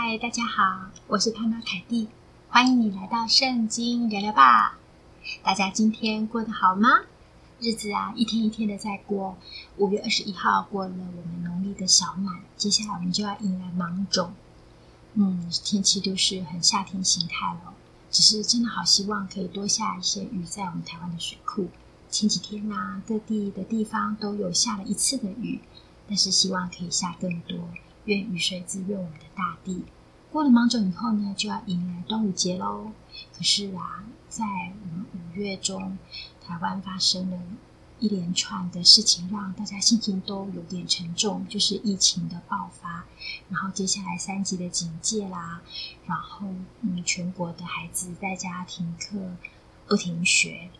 嗨，大家好，我是潘妈凯蒂，欢迎你来到圣经聊聊吧。大家今天过得好吗？日子啊，一天一天的在过。五月二十一号过了我们农历的小满，接下来我们就要迎来芒种。嗯，天气都是很夏天形态了，只是真的好希望可以多下一些雨在我们台湾的水库。前几天啊，各地的地方都有下了一次的雨，但是希望可以下更多。愿雨水滋润我们的大地。过了芒种以后呢，就要迎来端午节喽。可是啊，在我们五月中，台湾发生了一连串的事情，让大家心情都有点沉重，就是疫情的爆发，然后接下来三级的警戒啦，然后嗯，全国的孩子在家停课不停学。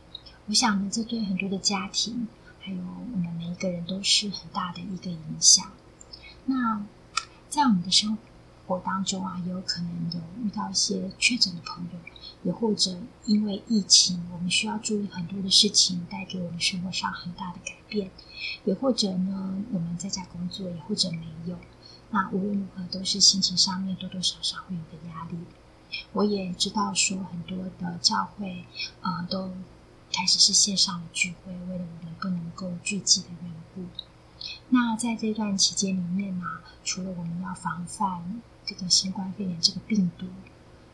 我想呢，这对很多的家庭，还有我们每一个人都是很大的一个影响。那在我们的生活当中啊，有可能有遇到一些确诊的朋友，也或者因为疫情，我们需要注意很多的事情，带给我们生活上很大的改变。也或者呢，我们在家工作，也或者没有。那无论如何，都是心情上面多多少少会有的压力。我也知道说，很多的教会呃都开始是线上的聚会，为了我们不能够聚集的缘故。那在这段期间里面呢、除了我们要防范这个新冠肺炎这个病毒，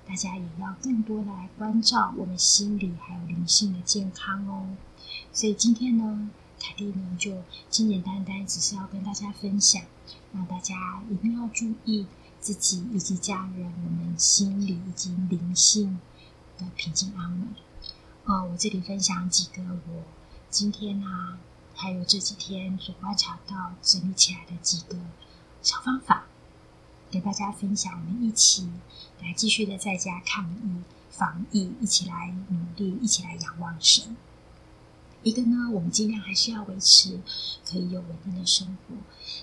大家也要更多的来关照我们心理还有灵性的健康哦。所以今天呢，凯蒂呢就简简单单只是要跟大家分享，让大家一定要注意自己以及家人我们心理以及灵性的平静安稳。呃，我这里分享几个我今天、啊。还有这几天所观察到、整理起来的几个小方法，给大家分享。我们一起来继续的在家抗疫防疫，一起来努力，一起来仰望神。一个呢，我们尽量还是要维持可以有稳定的生活。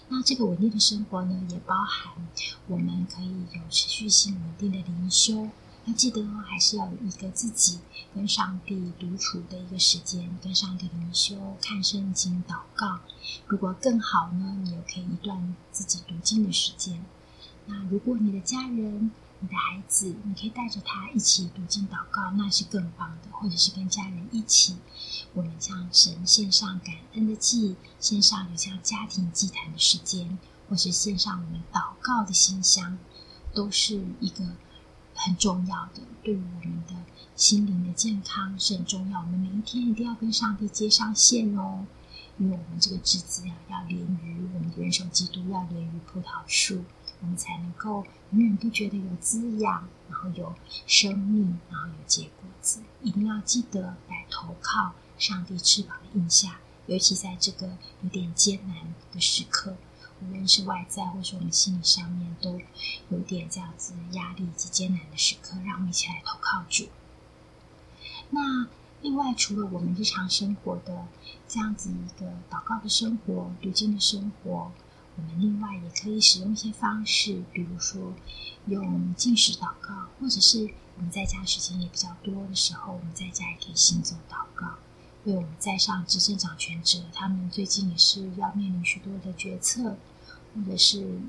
那这个稳定的生活呢，也包含我们可以有持续性稳定的灵修。要记得哦，还是要有一个自己跟上帝独处的一个时间，跟上帝灵修、看圣经、祷告。如果更好呢，你也可以一段自己读经的时间。那如果你的家人、你的孩子，你可以带着他一起读经祷告，那是更棒的。或者是跟家人一起，我们向神献上感恩的祭，献上有像家庭祭坛的时间，或是献上我们祷告的馨香，都是一个。很重要的，对于我们的心灵的健康是很重要。我们每一天一定要跟上帝接上线哦，因为我们这个枝子呀，要连于我们的元首基督，要连于葡萄树，我们才能够永远都觉得有滋养，然后有生命，然后有结果子。一定要记得来投靠上帝翅膀的荫下，尤其在这个有点艰难的时刻。无论是外在，或是我们心理上面，都有点这样子压力以及艰难的时刻，让我们一起来投靠主。那另外，除了我们日常生活的这样子一个祷告的生活、读经的生活，我们另外也可以使用一些方式，比如说用禁食祷告，或者是我们在家时间也比较多的时候，我们在家也可以行走祷告。为我们在上执政掌权者，他们最近也是要面临许多的决策。或者是，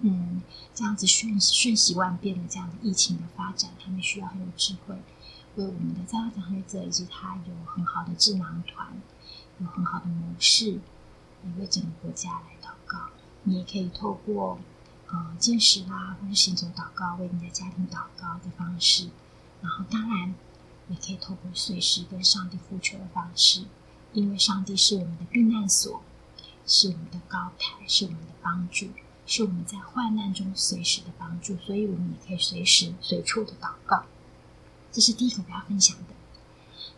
嗯，这样子瞬瞬息万变的这样的疫情的发展，他们需要很有智慧，为我们的在家掌权者以及他有很好的智囊团，有很好的模式，也为整个国家来祷告。你也可以透过呃禁食啦，或者行走祷告，为你的家庭祷告的方式。然后当然也可以透过随时跟上帝呼求的方式，因为上帝是我们的避难所。是我们的高台，是我们的帮助，是我们在患难中随时的帮助，所以我们也可以随时随处的祷告。这是第一个我要分享的。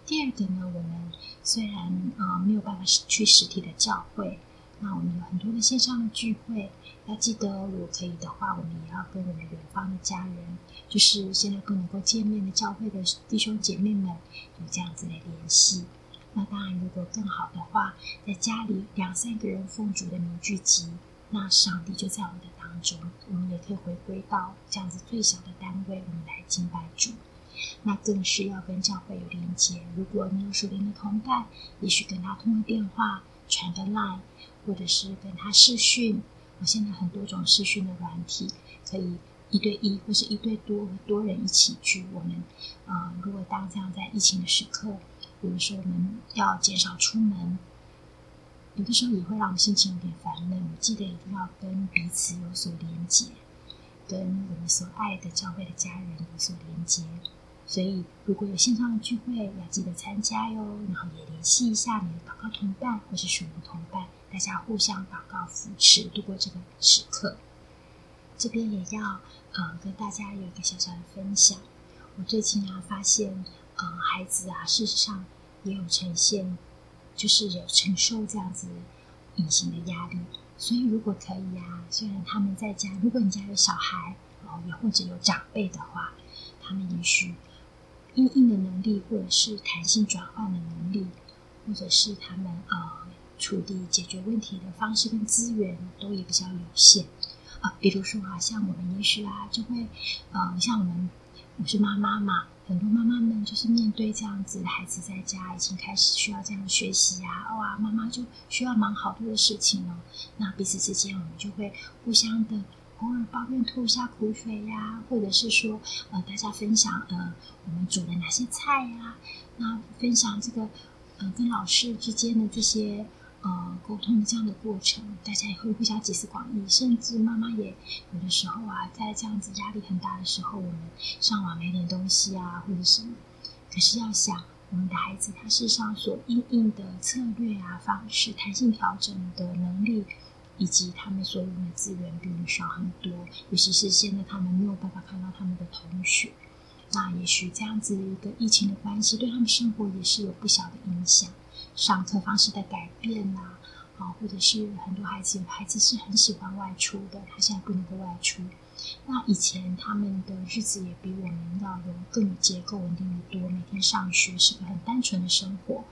第二个呢，我们虽然呃没有办法去实体的教会，那我们有很多的线上的聚会。要记得，如果可以的话，我们也要跟我们远方的家人，就是现在不能够见面的教会的弟兄姐妹们，有这样子的联系。那当然，如果更好的话，在家里两三个人奉主的名聚集，那上帝就在我们的当中。我们也可以回归到这样子最小的单位，我们来敬拜主。那更是要跟教会有连接。如果你有属灵的同伴，也许跟他通个电话、传个 line，或者是跟他视讯。我现在很多种视讯的软体，可以一对一或是一对多多人一起聚。我们呃，如果当这样在疫情的时刻，比如说我们要减少出门，有的时候也会让我心情有点烦闷。我记得一定要跟彼此有所连接，跟我们所爱的教会的家人有所连接。所以，如果有线上的聚会，要记得参加哟。然后也联系一下你的祷告同伴或是属灵同伴，大家互相祷告扶持，度过这个时刻。这边也要呃跟大家有一个小小的分享。我最近啊发现，呃孩子啊事实上也有呈现，就是有承受这样子隐形的压力。所以如果可以啊，虽然他们在家，如果你家有小孩哦，也或者有长辈的话，他们也许。应应的能力，或者是弹性转换的能力，或者是他们呃处理解决问题的方式跟资源都也比较有限啊。比如说啊，像我们也许啊，就会呃，像我们我是妈妈嘛，很多妈妈们就是面对这样子孩子在家已经开始需要这样学习啊，哇，妈妈就需要忙好多的事情哦。那彼此之间，我们就会互相的。偶尔抱怨吐一下苦水呀，或者是说，呃，大家分享，呃，我们煮了哪些菜呀？那分享这个，呃，跟老师之间的这些，呃，沟通的这样的过程，大家也会互相集思广益，甚至妈妈也有的时候啊，在这样子压力很大的时候，我们上网买点东西啊，或者什么。可是要想，我们的孩子他事实上所应应的策略啊、方式、弹性调整的能力。以及他们所用的资源比我们少很多，尤其是现在他们没有办法看到他们的同学，那也许这样子一个疫情的关系，对他们生活也是有不小的影响。上课方式的改变呐，啊，或者是很多孩子有，孩子是很喜欢外出的，他现在不能够外出。那以前他们的日子也比我们要有更有结构、稳定的多，每天上学是个很单纯的生活。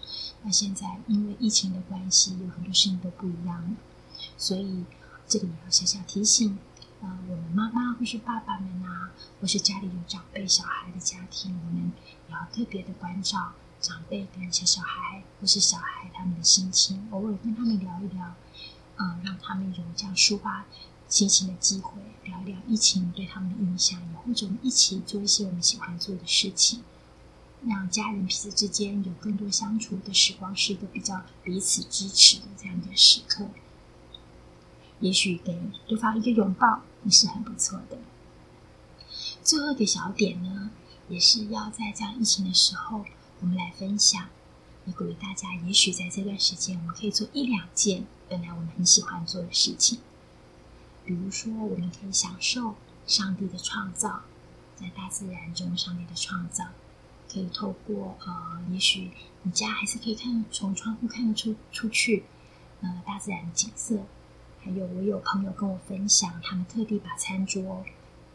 那现在因为疫情的关系，有很多事情都不一样了。所以，这里也要小小提醒，呃，我们妈妈或是爸爸们啊，或是家里有长辈小孩的家庭，我们也要特别的关照长辈跟小小孩或是小孩他们的心情，偶尔跟他们聊一聊，呃，让他们有这样抒发心情的机会，聊一聊疫情对他们的影响，也或者我们一起做一些我们喜欢做的事情，让家人彼此之间有更多相处的时光，是一个比较彼此支持的这样的时刻。也许给对方一个拥抱也是很不错的。最后一个小点呢，也是要在这样疫情的时候，我们来分享，也鼓励大家。也许在这段时间，我们可以做一两件本来我们很喜欢做的事情。比如说，我们可以享受上帝的创造，在大自然中上帝的创造，可以透过呃，也许你家还是可以看从窗户看得出出去，呃，大自然的景色。还有，我有朋友跟我分享，他们特地把餐桌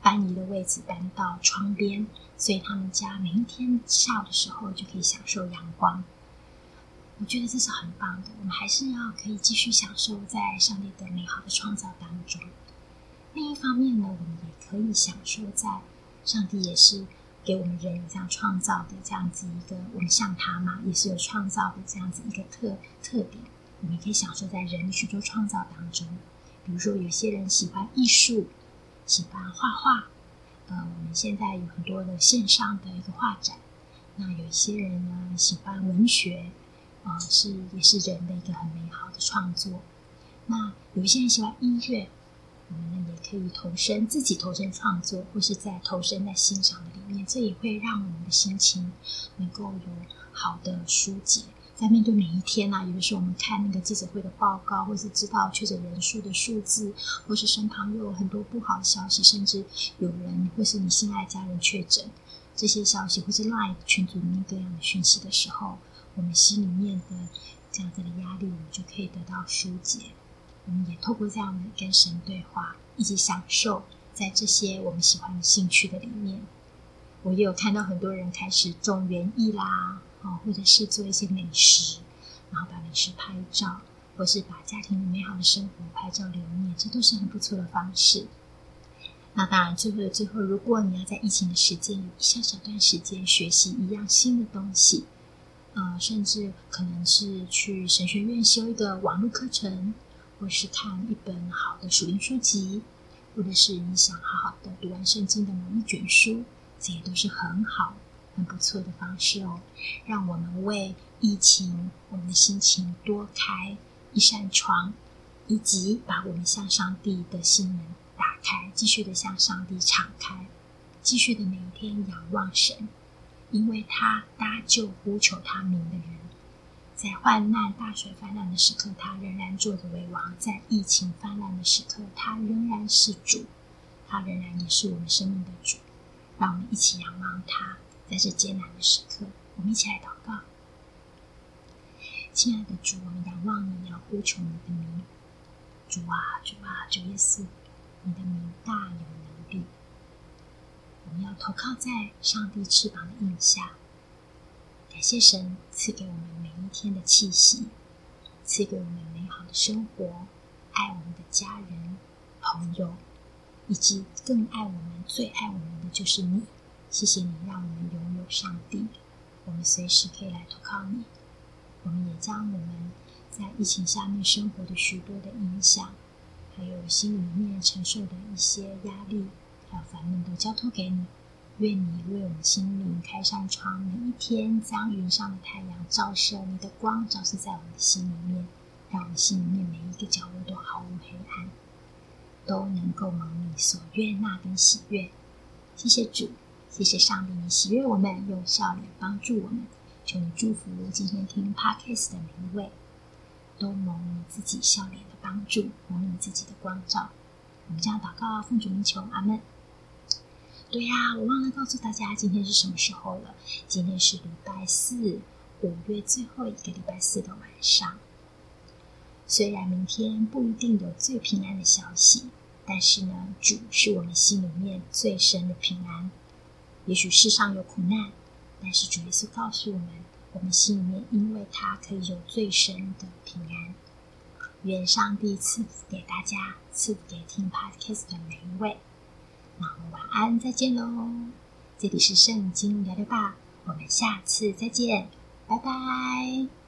搬移的位置搬到窗边，所以他们家每一天下午的时候就可以享受阳光。我觉得这是很棒的。我们还是要可以继续享受在上帝的美好的创造当中。另一方面呢，我们也可以享受在上帝也是给我们人这样创造的这样子一个，我们像他嘛，也是有创造的这样子一个特特点。我们可以享受在人的许多创造当中，比如说有些人喜欢艺术，喜欢画画，呃，我们现在有很多的线上的一个画展。那有一些人呢喜欢文学，呃，是也是人的一个很美好的创作。那有一些人喜欢音乐，我们呢也可以投身自己投身创作，或是在投身在欣赏里面，这也会让我们的心情能够有好的疏解。在面对每一天呐、啊，有的时候我们看那个记者会的报告，或是知道确诊人数的数字，或是身旁又有很多不好的消息，甚至有人或是你心爱家人确诊，这些消息或是 LINE 群组里面各样的讯息的时候，我们心里面的这样子的压力，我们就可以得到疏解。我们也透过这样的跟神对话，一起享受在这些我们喜欢的兴趣的里面。我也有看到很多人开始种园艺啦。哦，或者是做一些美食，然后把美食拍照，或是把家庭的美好的生活拍照留念，这都是很不错的方式。那当然，最后的最后，如果你要在疫情的时间有一小小段时间学习一样新的东西，呃，甚至可能是去神学院修一个网络课程，或是看一本好的属灵书籍，或者是你想好好的读完圣经的某一卷书，这些都是很好、很不错的方式哦。让我们为疫情，我们的心情多开一扇窗，以及把我们向上帝的心门打开，继续的向上帝敞开，继续的每一天仰望神，因为他搭救呼求他名的人。在患难、大水泛滥的时刻，他仍然坐着为王；在疫情泛滥的时刻，他仍然是主，他仍然也是我们生命的主。让我们一起仰望他，在这艰难的时刻，我们一起来祷告。亲爱的主，我们仰望你，要呼求你的名。主啊，主啊，主耶稣，你的名大有能力。我们要投靠在上帝翅膀的荫下。感谢神赐给我们每一天的气息，赐给我们美好的生活，爱我们的家人、朋友，以及更爱我们、最爱我们的就是你。谢谢你让我们拥有上帝，我们随时可以来投靠你。我们也将我们在疫情下面生活的许多的影响，还有心里面承受的一些压力，还有烦闷，都交托给你。愿你为我们心灵开扇窗，每一天将云上的太阳照射，你的光照射在我们的心里面，让我们心里面每一个角落都毫无黑暗，都能够蒙你所悦纳跟喜悦。谢谢主，谢谢上帝，你喜悦我们，用笑脸帮助我们。求你祝福今天听 Podcast 的每一位，都蒙你自己笑脸的帮助，蒙你自己的光照。我们将祷告奉主名求，阿门。对呀，我忘了告诉大家今天是什么时候了。今天是礼拜四，五月最后一个礼拜四的晚上。虽然明天不一定有最平安的消息，但是呢，主是我们心里面最深的平安。也许世上有苦难，但是主耶稣告诉我们，我们心里面因为他可以有最深的平安。愿上帝赐福给大家，赐福给听 Podcast 的每一位。那我们晚安，再见喽！这里是圣经聊聊吧，我们下次再见，拜拜。